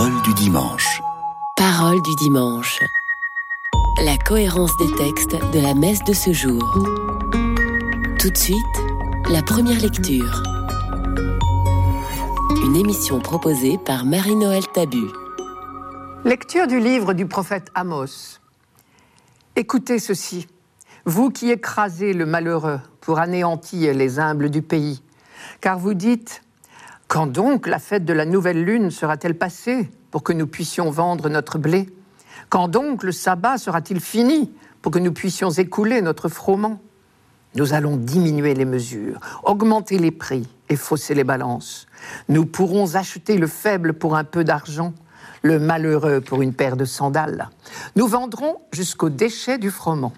Parole du dimanche. Parole du dimanche. La cohérence des textes de la messe de ce jour. Tout de suite, la première lecture. Une émission proposée par Marie-Noël Tabu. Lecture du livre du prophète Amos. Écoutez ceci, vous qui écrasez le malheureux pour anéantir les humbles du pays, car vous dites quand donc la fête de la nouvelle lune sera-t-elle passée pour que nous puissions vendre notre blé? Quand donc le sabbat sera-t-il fini pour que nous puissions écouler notre froment? Nous allons diminuer les mesures, augmenter les prix et fausser les balances. Nous pourrons acheter le faible pour un peu d'argent, le malheureux pour une paire de sandales. Nous vendrons jusqu'au déchet du froment.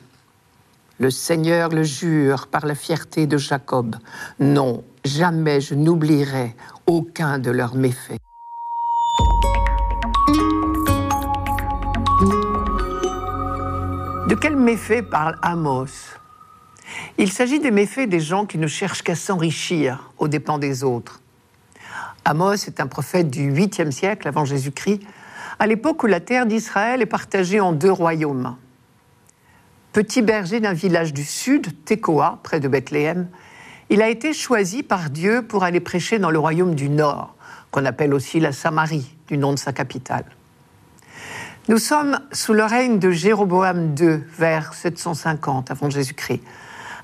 Le Seigneur le jure par la fierté de Jacob. Non, jamais je n'oublierai aucun de leurs méfaits. De quels méfaits parle Amos? Il s'agit des méfaits des gens qui ne cherchent qu'à s'enrichir aux dépens des autres. Amos est un prophète du 8e siècle avant Jésus-Christ, à l'époque où la terre d'Israël est partagée en deux royaumes. Petit berger d'un village du sud, Tekoa, près de Bethléem, il a été choisi par Dieu pour aller prêcher dans le royaume du Nord, qu'on appelle aussi la Samarie, du nom de sa capitale. Nous sommes sous le règne de Jéroboam II, vers 750 avant Jésus-Christ.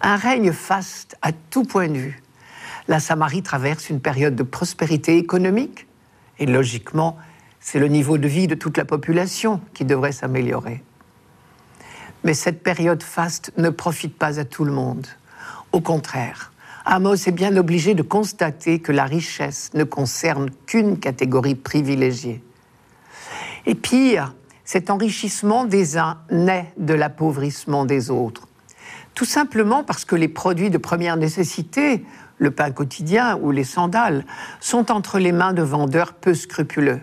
Un règne faste à tout point de vue. La Samarie traverse une période de prospérité économique et logiquement, c'est le niveau de vie de toute la population qui devrait s'améliorer. Mais cette période faste ne profite pas à tout le monde. Au contraire, Amos est bien obligé de constater que la richesse ne concerne qu'une catégorie privilégiée. Et pire, cet enrichissement des uns naît de l'appauvrissement des autres. Tout simplement parce que les produits de première nécessité, le pain quotidien ou les sandales, sont entre les mains de vendeurs peu scrupuleux.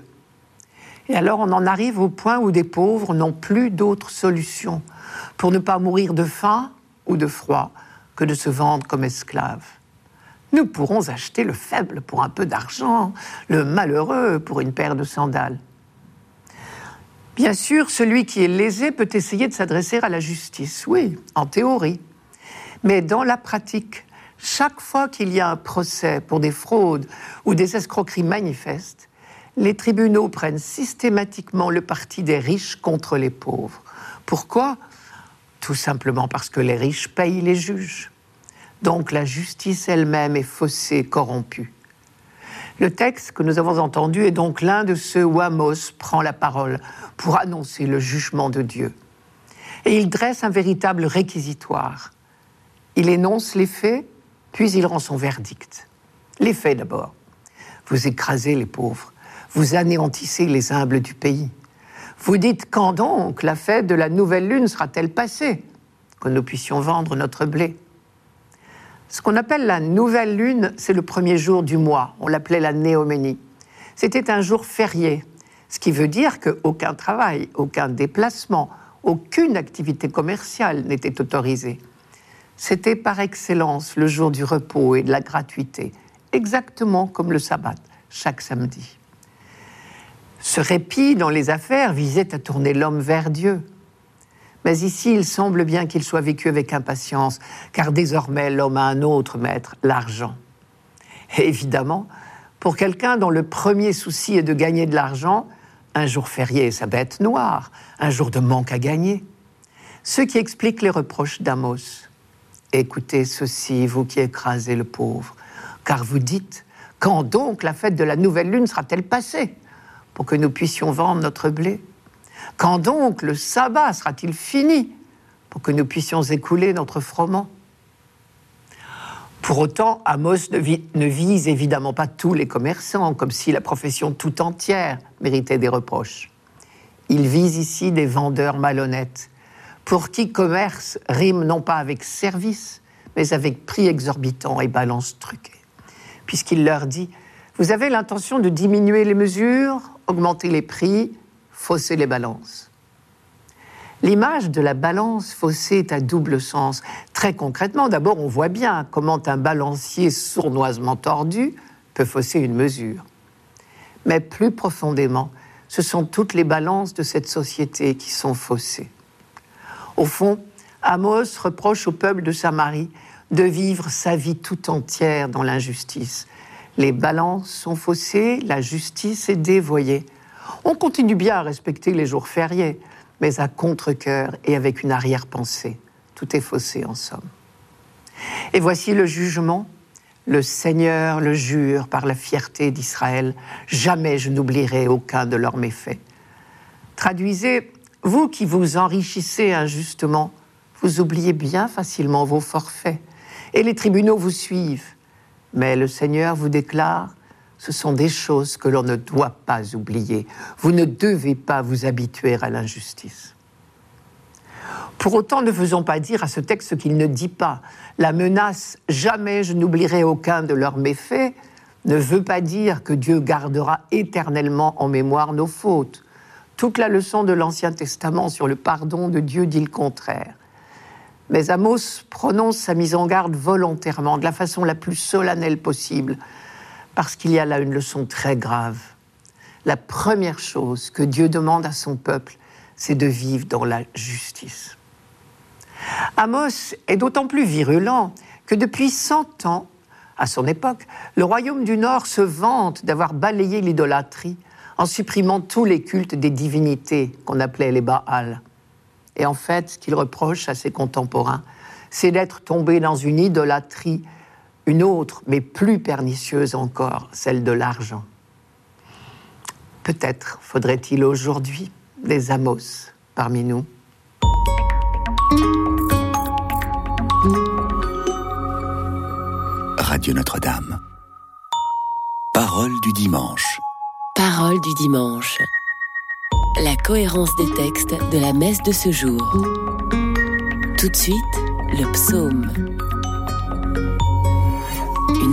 Et alors on en arrive au point où des pauvres n'ont plus d'autre solution pour ne pas mourir de faim ou de froid que de se vendre comme esclaves. Nous pourrons acheter le faible pour un peu d'argent, le malheureux pour une paire de sandales. Bien sûr, celui qui est lésé peut essayer de s'adresser à la justice, oui, en théorie. Mais dans la pratique, chaque fois qu'il y a un procès pour des fraudes ou des escroqueries manifestes, les tribunaux prennent systématiquement le parti des riches contre les pauvres. Pourquoi? Tout simplement parce que les riches payent les juges. Donc la justice elle-même est faussée, corrompue. Le texte que nous avons entendu est donc l'un de ceux où Amos prend la parole pour annoncer le jugement de Dieu. Et il dresse un véritable réquisitoire. Il énonce les faits, puis il rend son verdict. Les faits d'abord. Vous écrasez les pauvres, vous anéantissez les humbles du pays. Vous dites quand donc la fête de la nouvelle lune sera-t-elle passée, que nous puissions vendre notre blé ce qu'on appelle la nouvelle lune, c'est le premier jour du mois. On l'appelait la néoménie. C'était un jour férié, ce qui veut dire qu'aucun travail, aucun déplacement, aucune activité commerciale n'était autorisée. C'était par excellence le jour du repos et de la gratuité, exactement comme le sabbat, chaque samedi. Ce répit dans les affaires visait à tourner l'homme vers Dieu, mais ici, il semble bien qu'il soit vécu avec impatience, car désormais l'homme a un autre maître, l'argent. Et évidemment, pour quelqu'un dont le premier souci est de gagner de l'argent, un jour férié est sa bête noire, un jour de manque à gagner. Ce qui explique les reproches d'Amos. Écoutez ceci, vous qui écrasez le pauvre, car vous dites, quand donc la fête de la nouvelle lune sera-t-elle passée pour que nous puissions vendre notre blé? Quand donc le sabbat sera-t-il fini pour que nous puissions écouler notre froment? Pour autant, Amos ne, vise évidemment pas tous les commerçants, comme si la profession tout entière méritait des reproches. Il vise ici des vendeurs malhonnêtes, pour qui commerce rime non pas avec service, mais avec prix exorbitant et balance truquée. Puisqu'il leur dit, vous avez l'intention de diminuer les mesures, augmenter les prix, fausser les balances. L'image de la balance faussée est à double sens. Très concrètement, d'abord, on voit bien comment un balancier sournoisement tordu peut fausser une mesure. Mais plus profondément, ce sont toutes les balances de cette société qui sont faussées. Au fond, Amos reproche au peuple de Samarie de vivre sa vie tout entière dans l'injustice. Les balances sont faussées, la justice est dévoyée. On continue bien à respecter les jours fériés, mais à contre-coeur et avec une arrière-pensée. Tout est faussé en somme. Et voici le jugement. Le Seigneur le jure par la fierté d'Israël, jamais je n'oublierai aucun de leurs méfaits. Traduisez, vous qui vous enrichissez injustement, vous oubliez bien facilement vos forfaits, et les tribunaux vous suivent. Mais le Seigneur vous déclare, ce sont des choses que l'on ne doit pas oublier. Vous ne devez pas vous habituer à l'injustice. Pour autant, ne faisons pas dire à ce texte ce qu'il ne dit pas. La menace jamais je n'oublierai aucun de leurs méfaits ne veut pas dire que Dieu gardera éternellement en mémoire nos fautes. Toute la leçon de l'Ancien Testament sur le pardon de Dieu dit le contraire. Mais Amos prononce sa mise en garde volontairement, de la façon la plus solennelle possible, parce qu'il y a là une leçon très grave. La première chose que Dieu demande à son peuple, c'est de vivre dans la justice. Amos est d'autant plus virulent que depuis 100 ans, à son époque, le royaume du Nord se vante d'avoir balayé l'idolâtrie en supprimant tous les cultes des divinités qu'on appelait les Baals. Et en fait, ce qu'il reproche à ses contemporains, c'est d'être tombé dans une idolâtrie, une autre, mais plus pernicieuse encore, celle de l'argent. Peut-être faudrait-il aujourd'hui des Amos parmi nous. Radio Notre-Dame. Parole du dimanche. Parole du dimanche. La cohérence des textes de la messe de ce jour. Tout de suite, le psaume.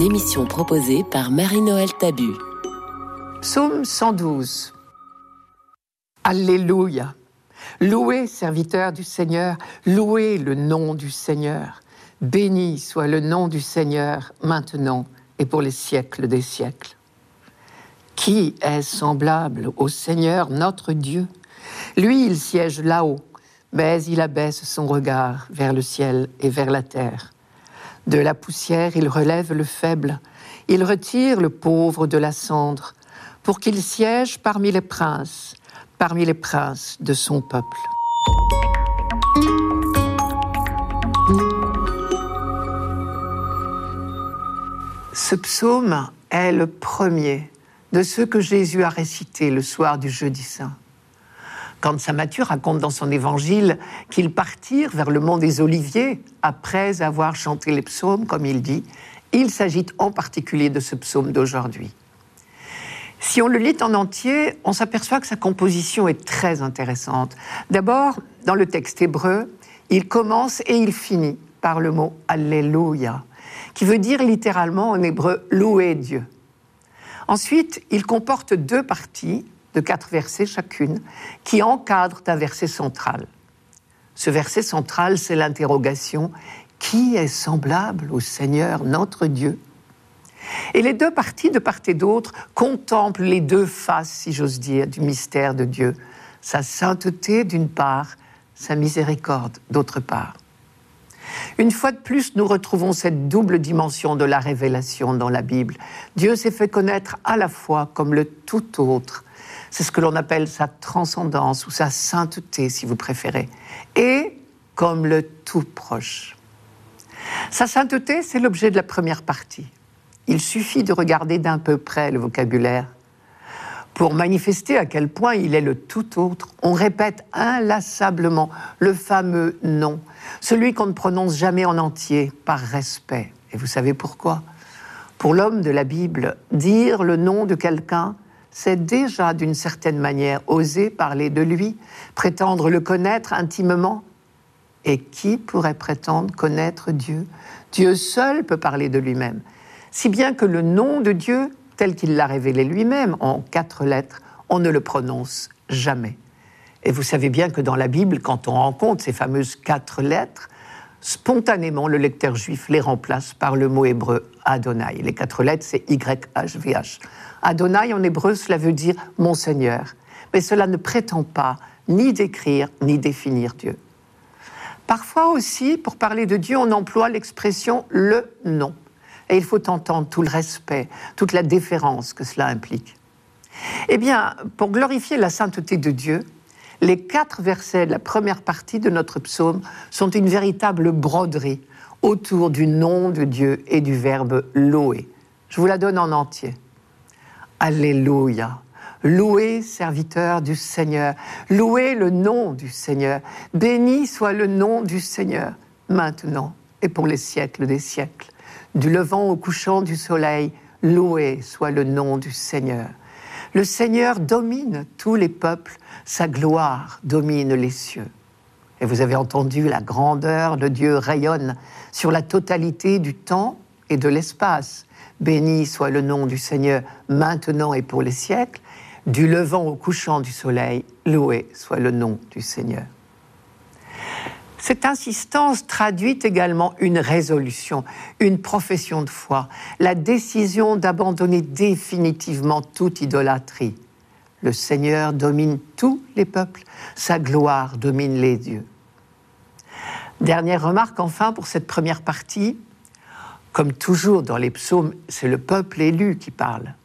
Une proposée par Marie-Noël Tabu. Psaume 112. Alléluia. Louez, serviteur du Seigneur, louez le nom du Seigneur. Béni soit le nom du Seigneur maintenant et pour les siècles des siècles. Qui est semblable au Seigneur notre Dieu? Lui, il siège là-haut, mais il abaisse son regard vers le ciel et vers la terre. De la poussière, il relève le faible, il retire le pauvre de la cendre, pour qu'il siège parmi les princes, parmi les princes de son peuple. Ce psaume est le premier de ceux que Jésus a récités le soir du jeudi saint. Quand Saint Matthieu raconte dans son évangile qu'ils partirent vers le mont des Oliviers après avoir chanté les psaumes, comme il dit, il s'agit en particulier de ce psaume d'aujourd'hui. Si on le lit en entier, on s'aperçoit que sa composition est très intéressante. D'abord, dans le texte hébreu, il commence et il finit par le mot Alléluia qui veut dire littéralement en hébreu louer Dieu. Ensuite, il comporte deux parties de quatre versets chacune qui encadrent un verset central. Ce verset central, c'est l'interrogation Qui est semblable au Seigneur notre Dieu? Et les deux parties, de part et d'autre, contemplent les deux faces, si j'ose dire, du mystère de Dieu. Sa sainteté d'une part, sa miséricorde d'autre part. Une fois de plus, nous retrouvons cette double dimension de la révélation dans la Bible. Dieu s'est fait connaître à la fois comme le tout autre, c'est ce que l'on appelle sa transcendance ou sa sainteté, si vous préférez, et comme le tout proche. Sa sainteté, c'est l'objet de la première partie. Il suffit de regarder d'un peu près le vocabulaire pour manifester à quel point il est le tout autre, on répète inlassablement le fameux nom, celui qu'on ne prononce jamais en entier par respect. Et vous savez pourquoi? Pour l'homme de la Bible, dire le nom de quelqu'un, c'est déjà d'une certaine manière oser parler de lui, prétendre le connaître intimement. Et qui pourrait prétendre connaître Dieu? Dieu seul peut parler de lui-même. Si bien que le nom de Dieu tel qu'il l'a révélé lui-même en quatre lettres, on ne le prononce jamais. Et vous savez bien que dans la Bible, quand on rencontre ces fameuses quatre lettres, spontanément, le lecteur juif les remplace par le mot hébreu Adonai. Les quatre lettres, c'est YHVH. Adonai, en hébreu, cela veut dire mon Seigneur. mais cela ne prétend pas ni décrire ni définir Dieu. Parfois aussi, pour parler de Dieu, on emploie l'expression le nom. Et il faut entendre tout le respect, toute la déférence que cela implique. Eh bien, pour glorifier la sainteté de Dieu, les quatre versets de la première partie de notre psaume sont une véritable broderie autour du nom de Dieu et du verbe louer. Je vous la donne en entier. Alléluia. Louez, serviteur du Seigneur. Louez le nom du Seigneur. Béni soit le nom du Seigneur, maintenant et pour les siècles des siècles. Du levant au couchant du soleil, loué soit le nom du Seigneur. Le Seigneur domine tous les peuples, sa gloire domine les cieux. Et vous avez entendu, la grandeur de Dieu rayonne sur la totalité du temps et de l'espace. Béni soit le nom du Seigneur maintenant et pour les siècles. Du levant au couchant du soleil, loué soit le nom du Seigneur. Cette insistance traduit également une résolution, une profession de foi, la décision d'abandonner définitivement toute idolâtrie. Le Seigneur domine tous les peuples, sa gloire domine les dieux. Dernière remarque enfin pour cette première partie, comme toujours dans les psaumes, c'est le peuple élu qui parle.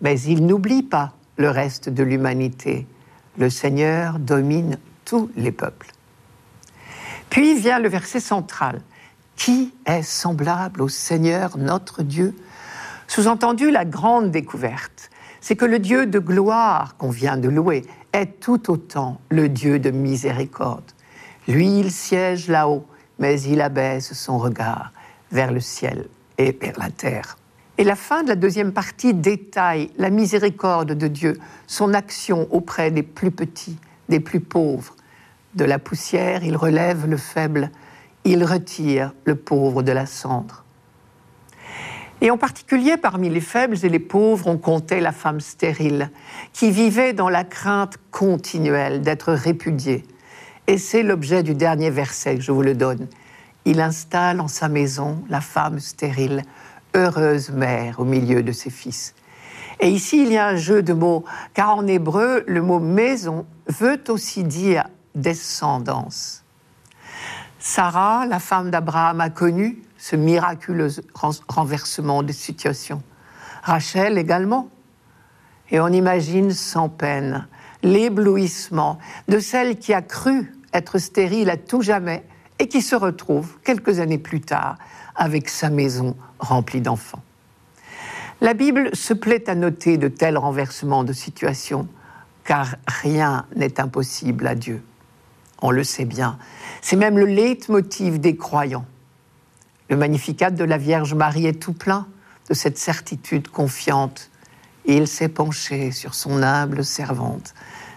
Mais il n'oublie pas le reste de l'humanité. Le Seigneur domine tous les peuples. Puis vient le verset central. Qui est semblable au Seigneur notre Dieu? Sous-entendu, la grande découverte, c'est que le Dieu de gloire qu'on vient de louer est tout autant le Dieu de miséricorde. Lui, il siège là-haut, mais il abaisse son regard vers le ciel et vers la terre. Et la fin de la deuxième partie détaille la miséricorde de Dieu, son action auprès des plus petits, des plus pauvres, de la poussière, il relève le faible, il retire le pauvre de la cendre. Et en particulier parmi les faibles et les pauvres, on comptait la femme stérile, qui vivait dans la crainte continuelle d'être répudiée. Et c'est l'objet du dernier verset que je vous le donne. Il installe en sa maison la femme stérile, heureuse mère au milieu de ses fils. Et ici, il y a un jeu de mots, car en hébreu, le mot maison veut aussi dire descendance. Sarah, la femme d'Abraham, a connu ce miraculeux renversement de situation. Rachel également. Et on imagine sans peine l'éblouissement de celle qui a cru être stérile à tout jamais et qui se retrouve quelques années plus tard avec sa maison remplie d'enfants. La Bible se plaît à noter de tels renversements de situation, car rien n'est impossible à Dieu on le sait bien. C'est même le leitmotiv des croyants. Le magnificat de la Vierge Marie est tout plein de cette certitude confiante. Il s'est penché sur son humble servante.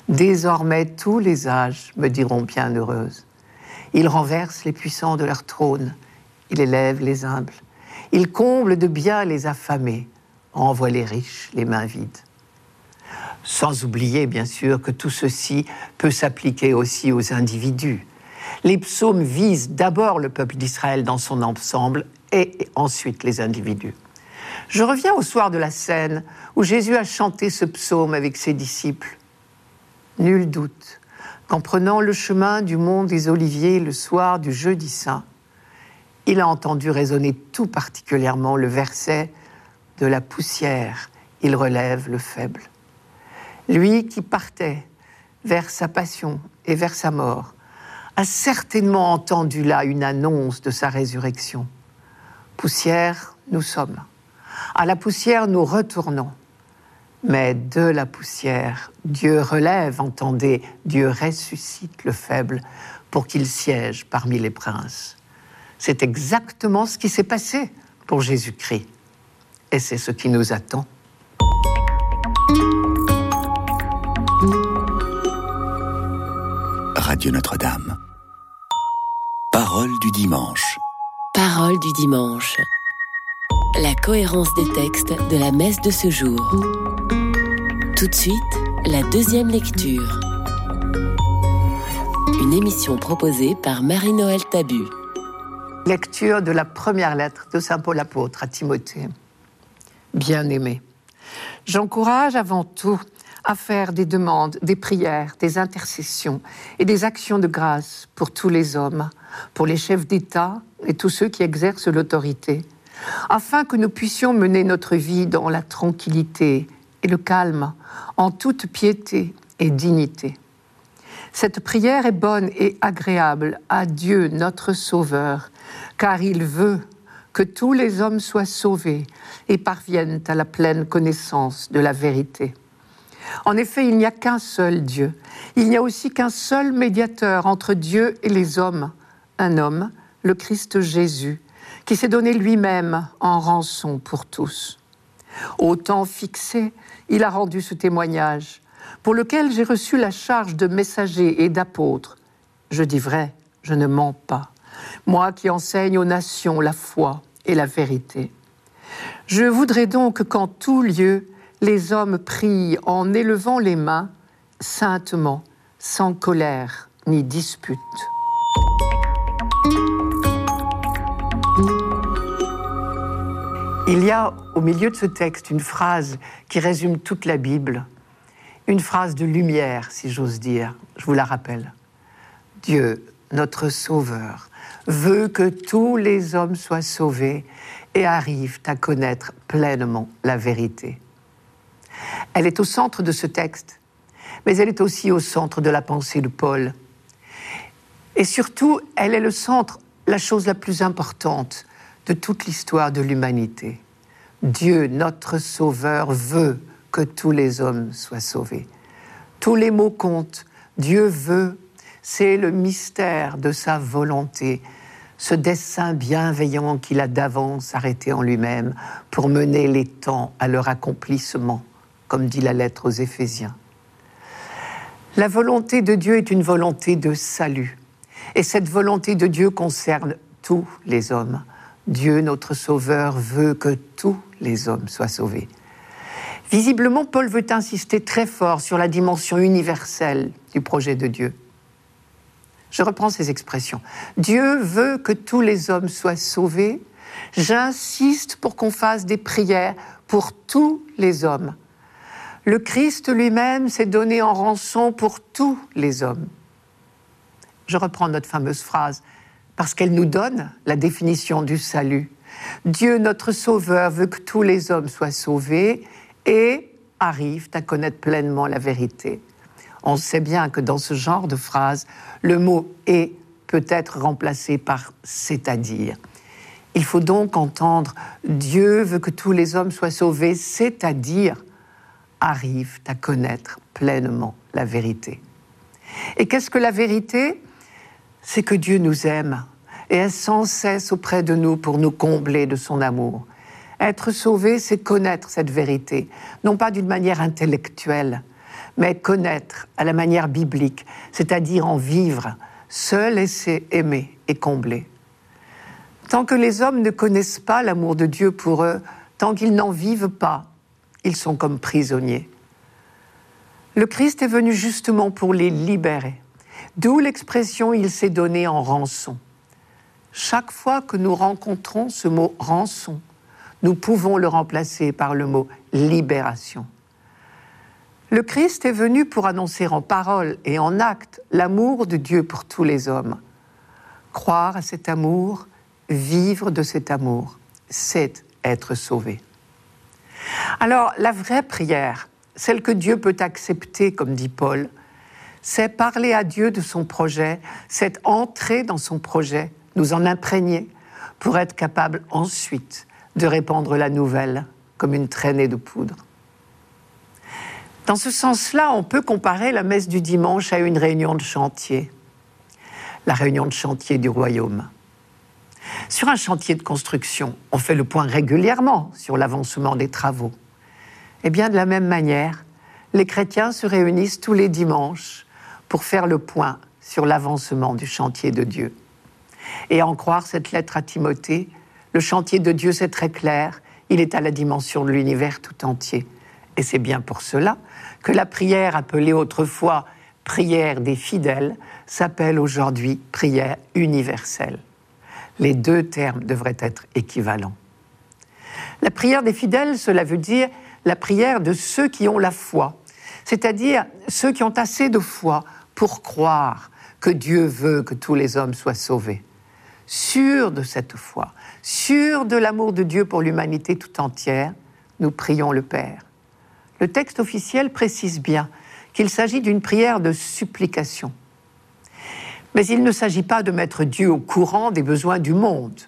Désormais tous les âges me diront bien heureuse. Il renverse les puissants de leur trône, il élève les humbles, il comble de bien les affamés, envoie les riches les mains vides. Sans oublier, bien sûr, que tout ceci peut s'appliquer aussi aux individus. Les psaumes visent d'abord le peuple d'Israël dans son ensemble et ensuite les individus. Je reviens au soir de la scène où Jésus a chanté ce psaume avec ses disciples. Nul doute qu'en prenant le chemin du mont des Oliviers le soir du jeudi saint, il a entendu résonner tout particulièrement le verset de la poussière, il relève le faible. Lui qui partait vers sa passion et vers sa mort, a certainement entendu là une annonce de sa résurrection. Poussière, nous sommes. À la poussière, nous retournons. Mais de la poussière, Dieu relève, entendez, Dieu ressuscite le faible pour qu'il siège parmi les princes. C'est exactement ce qui s'est passé pour Jésus-Christ. Et c'est ce qui nous attend. Radio Notre-Dame. Parole du dimanche. Parole du dimanche. La cohérence des textes de la messe de ce jour. Tout de suite, la deuxième lecture. Une émission proposée par Marie-Noël Tabu. Lecture de la première lettre de Saint Paul apôtre à Timothée. Bien-aimé, j'encourage avant tout à faire des demandes, des prières, des intercessions et des actions de grâce pour tous les hommes, pour les chefs d'État et tous ceux qui exercent l'autorité, afin que nous puissions mener notre vie dans la tranquillité et le calme, en toute piété et dignité. Cette prière est bonne et agréable à Dieu notre Sauveur, car il veut que tous les hommes soient sauvés et parviennent à la pleine connaissance de la vérité. En effet, il n'y a qu'un seul Dieu. Il n'y a aussi qu'un seul médiateur entre Dieu et les hommes, un homme, le Christ Jésus, qui s'est donné lui-même en rançon pour tous. Au temps fixé, il a rendu ce témoignage, pour lequel j'ai reçu la charge de messager et d'apôtre. Je dis vrai, je ne mens pas. Moi qui enseigne aux nations la foi et la vérité. Je voudrais donc qu'en tout lieu, les hommes prient en élevant les mains, saintement, sans colère ni dispute. Il y a au milieu de ce texte une phrase qui résume toute la Bible, une phrase de lumière, si j'ose dire. Je vous la rappelle. Dieu, notre Sauveur, veut que tous les hommes soient sauvés et arrivent à connaître pleinement la vérité. Elle est au centre de ce texte, mais elle est aussi au centre de la pensée de Paul. Et surtout, elle est le centre, la chose la plus importante de toute l'histoire de l'humanité. Dieu, notre Sauveur, veut que tous les hommes soient sauvés. Tous les mots comptent. Dieu veut. C'est le mystère de sa volonté, ce dessein bienveillant qu'il a d'avance arrêté en lui-même pour mener les temps à leur accomplissement, comme dit la lettre aux Éphésiens. La volonté de Dieu est une volonté de salut. Et cette volonté de Dieu concerne tous les hommes. Dieu, notre Sauveur, veut que tous les hommes soient sauvés. Visiblement, Paul veut insister très fort sur la dimension universelle du projet de Dieu. Je reprends ces expressions. Dieu veut que tous les hommes soient sauvés. J'insiste pour qu'on fasse des prières pour tous les hommes. Le Christ lui-même s'est donné en rançon pour tous les hommes. Je reprends notre fameuse phrase parce qu'elle nous donne la définition du salut. Dieu, notre Sauveur, veut que tous les hommes soient sauvés et arrivent à connaître pleinement la vérité. On sait bien que dans ce genre de phrase, le mot est peut être remplacé par c'est-à-dire. Il faut donc entendre Dieu veut que tous les hommes soient sauvés, c'est-à-dire arrivent à connaître pleinement la vérité. Et qu'est-ce que la vérité? C'est que Dieu nous aime et est sans cesse auprès de nous pour nous combler de son amour. Être sauvé, c'est connaître cette vérité, non pas d'une manière intellectuelle, mais connaître à la manière biblique, c'est-à-dire en vivre, seul laisser aimer et combler. Tant que les hommes ne connaissent pas l'amour de Dieu pour eux, tant qu'ils n'en vivent pas, ils sont comme prisonniers. Le Christ est venu justement pour les libérer. D'où l'expression il s'est donné en rançon. Chaque fois que nous rencontrons ce mot rançon, nous pouvons le remplacer par le mot libération. Le Christ est venu pour annoncer en parole et en acte l'amour de Dieu pour tous les hommes. Croire à cet amour, vivre de cet amour, c'est être sauvé. Alors la vraie prière, celle que Dieu peut accepter, comme dit Paul, c'est parler à Dieu de son projet, c'est entrer dans son projet, nous en imprégner pour être capable ensuite de répandre la nouvelle comme une traînée de poudre. Dans ce sens-là, on peut comparer la messe du dimanche à une réunion de chantier, la réunion de chantier du royaume. Sur un chantier de construction, on fait le point régulièrement sur l'avancement des travaux. Eh bien de la même manière, les chrétiens se réunissent tous les dimanches pour faire le point sur l'avancement du chantier de Dieu. Et en croire cette lettre à Timothée, le chantier de Dieu, c'est très clair, il est à la dimension de l'univers tout entier. Et c'est bien pour cela que la prière appelée autrefois prière des fidèles s'appelle aujourd'hui prière universelle. Les deux termes devraient être équivalents. La prière des fidèles, cela veut dire la prière de ceux qui ont la foi, c'est-à-dire ceux qui ont assez de foi pour croire que Dieu veut que tous les hommes soient sauvés. Sûrs de cette foi, sûrs de l'amour de Dieu pour l'humanité tout entière, nous prions le Père. Le texte officiel précise bien qu'il s'agit d'une prière de supplication. Mais il ne s'agit pas de mettre Dieu au courant des besoins du monde,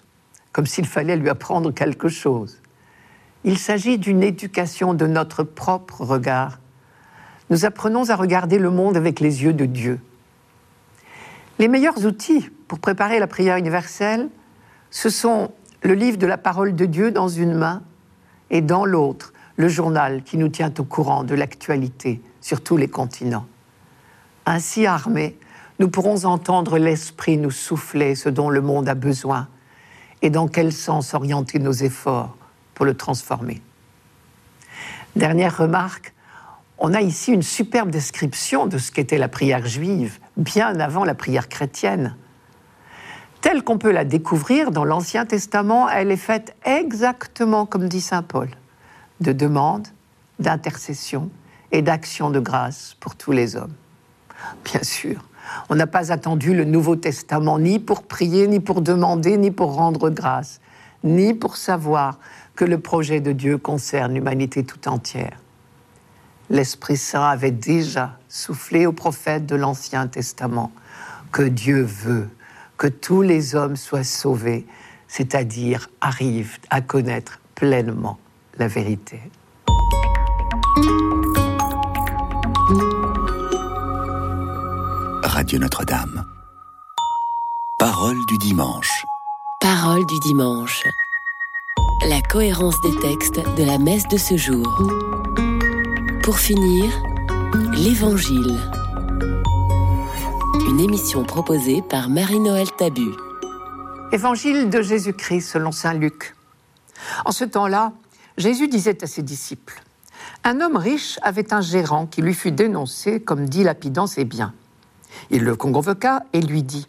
comme s'il fallait lui apprendre quelque chose. Il s'agit d'une éducation de notre propre regard. Nous apprenons à regarder le monde avec les yeux de Dieu. Les meilleurs outils pour préparer la prière universelle, ce sont le livre de la parole de Dieu dans une main et dans l'autre, le journal qui nous tient au courant de l'actualité sur tous les continents. Ainsi armés, nous pourrons entendre l'Esprit nous souffler ce dont le monde a besoin et dans quel sens orienter nos efforts pour le transformer. Dernière remarque, on a ici une superbe description de ce qu'était la prière juive, bien avant la prière chrétienne. Telle qu'on peut la découvrir dans l'Ancien Testament, elle est faite exactement comme dit Saint Paul, de demande, d'intercession et d'action de grâce pour tous les hommes. Bien sûr, on n'a pas attendu le Nouveau Testament ni pour prier, ni pour demander, ni pour rendre grâce, ni pour savoir que le projet de Dieu concerne l'humanité tout entière. L'Esprit Saint avait déjà soufflé aux prophètes de l'Ancien Testament que Dieu veut que tous les hommes soient sauvés, c'est-à-dire arrivent à connaître pleinement la vérité. Radio Notre-Dame. Parole du dimanche. Parole du dimanche. La cohérence des textes de la messe de ce jour. Pour finir, l'Évangile. Une émission proposée par Marie-Noël Tabu. Évangile de Jésus-Christ selon Saint Luc. En ce temps-là, Jésus disait à ses disciples Un homme riche avait un gérant qui lui fut dénoncé comme dilapidant ses biens. Il le convoqua et lui dit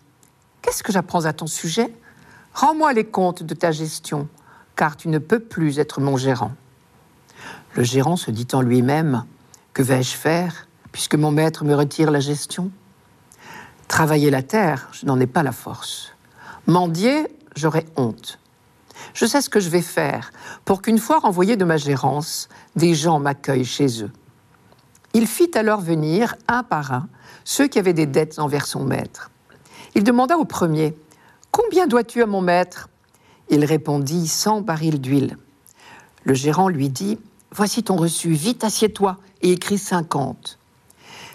Qu'est-ce que j'apprends à ton sujet? Rends-moi les comptes de ta gestion, car tu ne peux plus être mon gérant. Le gérant se dit en lui-même Que vais-je faire, puisque mon maître me retire la gestion? Travailler la terre, je n'en ai pas la force. Mendier, j'aurais honte. Je sais ce que je vais faire pour qu'une fois renvoyé de ma gérance, des gens m'accueillent chez eux. Il fit alors venir, un par un, ceux qui avaient des dettes envers son maître. Il demanda au premier Combien dois-tu à mon maître? Il répondit Cent barils d'huile. Le gérant lui dit Voici ton reçu, vite assieds-toi et écris cinquante.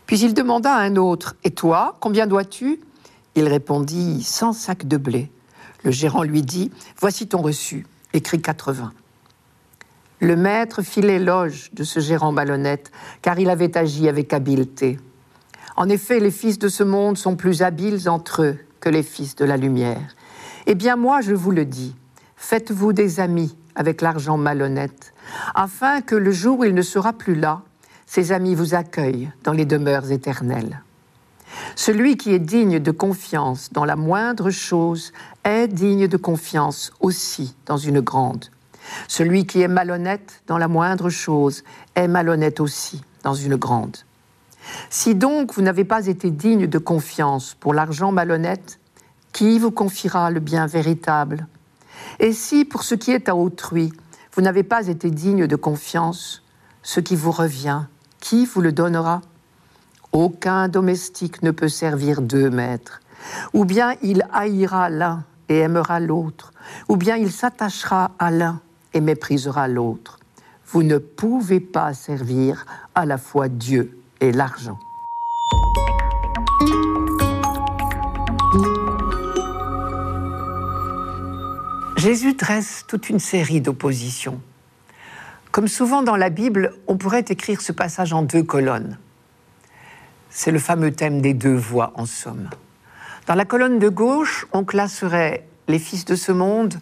Puis il demanda à un autre Et toi, combien dois-tu? Il répondit Cent sacs de blé. Le gérant lui dit Voici ton reçu, écris 80. Le maître fit l'éloge de ce gérant malhonnête, car il avait agi avec habileté. En effet, les fils de ce monde sont plus habiles entre eux que les fils de la lumière. Eh bien moi, je vous le dis, faites-vous des amis avec l'argent malhonnête, afin que le jour où il ne sera plus là, ces amis vous accueillent dans les demeures éternelles. Celui qui est digne de confiance dans la moindre chose est digne de confiance aussi dans une grande. Celui qui est malhonnête dans la moindre chose est malhonnête aussi dans une grande. Si donc vous n'avez pas été digne de confiance pour l'argent malhonnête, qui vous confiera le bien véritable? Et si, pour ce qui est à autrui, vous n'avez pas été digne de confiance, ce qui vous revient, qui vous le donnera? Aucun domestique ne peut servir deux maîtres. Ou bien il haïra l'un et aimera l'autre, ou bien il s'attachera à l'un et méprisera l'autre. Vous ne pouvez pas servir à la fois Dieu et l'argent. Jésus dresse toute une série d'oppositions. Comme souvent dans la Bible, on pourrait écrire ce passage en deux colonnes. C'est le fameux thème des deux voix, en somme. Dans la colonne de gauche, on classerait les fils de ce monde,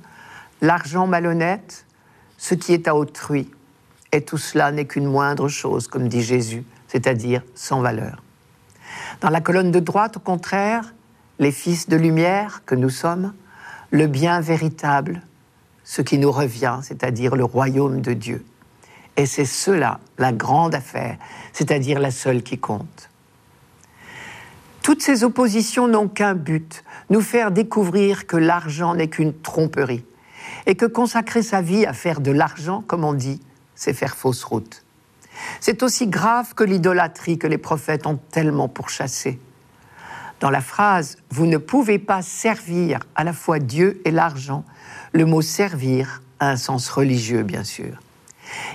l'argent malhonnête, ce qui est à autrui. Et tout cela n'est qu'une moindre chose, comme dit Jésus, c'est-à-dire sans valeur. Dans la colonne de droite, au contraire, les fils de lumière que nous sommes, le bien véritable, ce qui nous revient, c'est-à-dire le royaume de Dieu. Et c'est cela, la grande affaire, c'est-à-dire la seule qui compte. Toutes ces oppositions n'ont qu'un but, nous faire découvrir que l'argent n'est qu'une tromperie, et que consacrer sa vie à faire de l'argent, comme on dit, c'est faire fausse route. C'est aussi grave que l'idolâtrie que les prophètes ont tellement pourchassée. Dans la phrase Vous ne pouvez pas servir à la fois Dieu et l'argent, le mot servir a un sens religieux, bien sûr.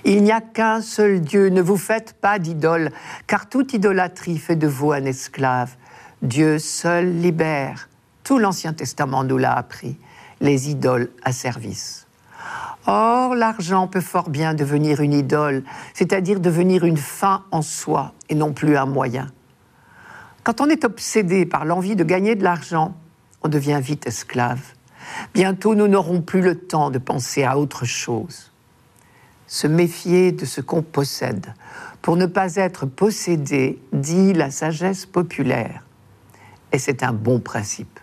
Il n'y a qu'un seul Dieu, ne vous faites pas d'idole, car toute idolâtrie fait de vous un esclave. Dieu seul libère. Tout l'Ancien Testament nous l'a appris, les idoles à service. Or, l'argent peut fort bien devenir une idole, c'est-à-dire devenir une fin en soi et non plus un moyen. Quand on est obsédé par l'envie de gagner de l'argent, on devient vite esclave. Bientôt, nous n'aurons plus le temps de penser à autre chose. Se méfier de ce qu'on possède pour ne pas être possédé, dit la sagesse populaire. Et c'est un bon principe.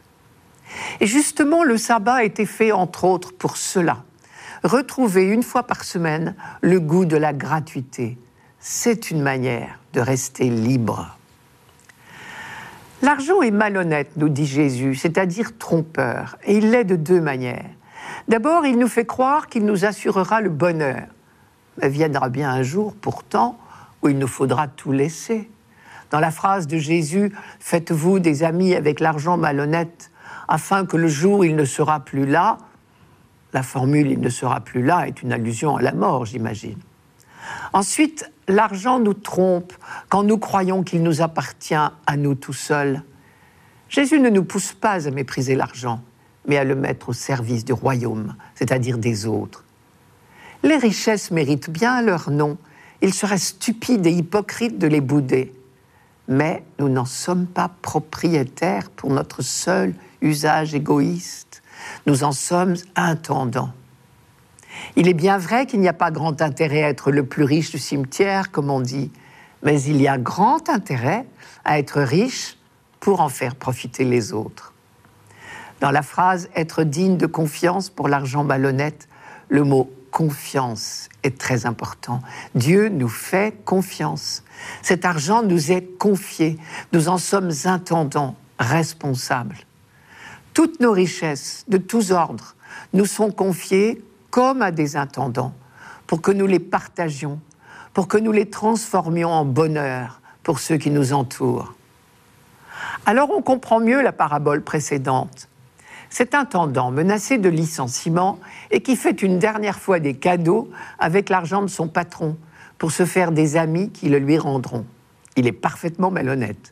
Et justement, le sabbat a été fait entre autres pour cela. Retrouver une fois par semaine le goût de la gratuité. C'est une manière de rester libre. L'argent est malhonnête, nous dit Jésus, c'est-à-dire trompeur, et il l'est de deux manières. D'abord, il nous fait croire qu'il nous assurera le bonheur. Mais viendra bien un jour, pourtant, où il nous faudra tout laisser. Dans la phrase de Jésus, Faites-vous des amis avec l'argent malhonnête, afin que le jour il ne sera plus là, la formule il ne sera plus là est une allusion à la mort, j'imagine. Ensuite, l'argent nous trompe quand nous croyons qu'il nous appartient à nous tout seuls. Jésus ne nous pousse pas à mépriser l'argent, mais à le mettre au service du royaume, c'est-à-dire des autres. Les richesses méritent bien leur nom. Il serait stupide et hypocrite de les bouder. Mais nous n'en sommes pas propriétaires pour notre seul usage égoïste. Nous en sommes intendants. Il est bien vrai qu'il n'y a pas grand intérêt à être le plus riche du cimetière, comme on dit, mais il y a grand intérêt à être riche pour en faire profiter les autres. Dans la phrase être digne de confiance pour l'argent malhonnête, le mot confiance est très important. Dieu nous fait confiance. Cet argent nous est confié. Nous en sommes intendants, responsables. Toutes nos richesses de tous ordres nous sont confiées comme à des intendants, pour que nous les partagions, pour que nous les transformions en bonheur pour ceux qui nous entourent. Alors on comprend mieux la parabole précédente. Cet intendant menacé de licenciement et qui fait une dernière fois des cadeaux avec l'argent de son patron pour se faire des amis qui le lui rendront. Il est parfaitement malhonnête.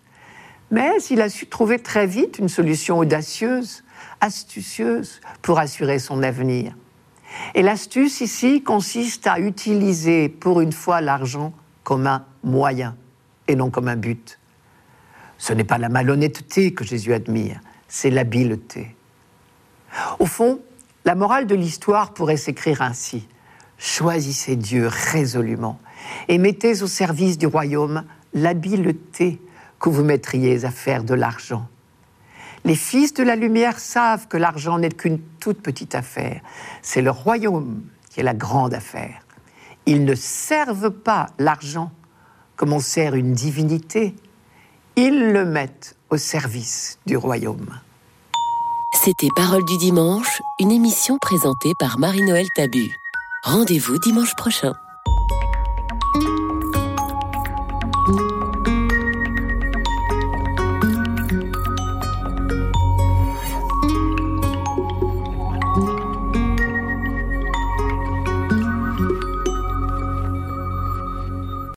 Mais il a su trouver très vite une solution audacieuse, astucieuse pour assurer son avenir. Et l'astuce ici consiste à utiliser pour une fois l'argent comme un moyen et non comme un but. Ce n'est pas la malhonnêteté que Jésus admire, c'est l'habileté. Au fond, la morale de l'histoire pourrait s'écrire ainsi. Choisissez Dieu résolument et mettez au service du royaume l'habileté que vous mettriez à faire de l'argent. Les fils de la lumière savent que l'argent n'est qu'une toute petite affaire. C'est le royaume qui est la grande affaire. Ils ne servent pas l'argent comme on sert une divinité. Ils le mettent au service du royaume. C'était Parole du dimanche, une émission présentée par Marie-Noël Tabu. Rendez-vous dimanche prochain.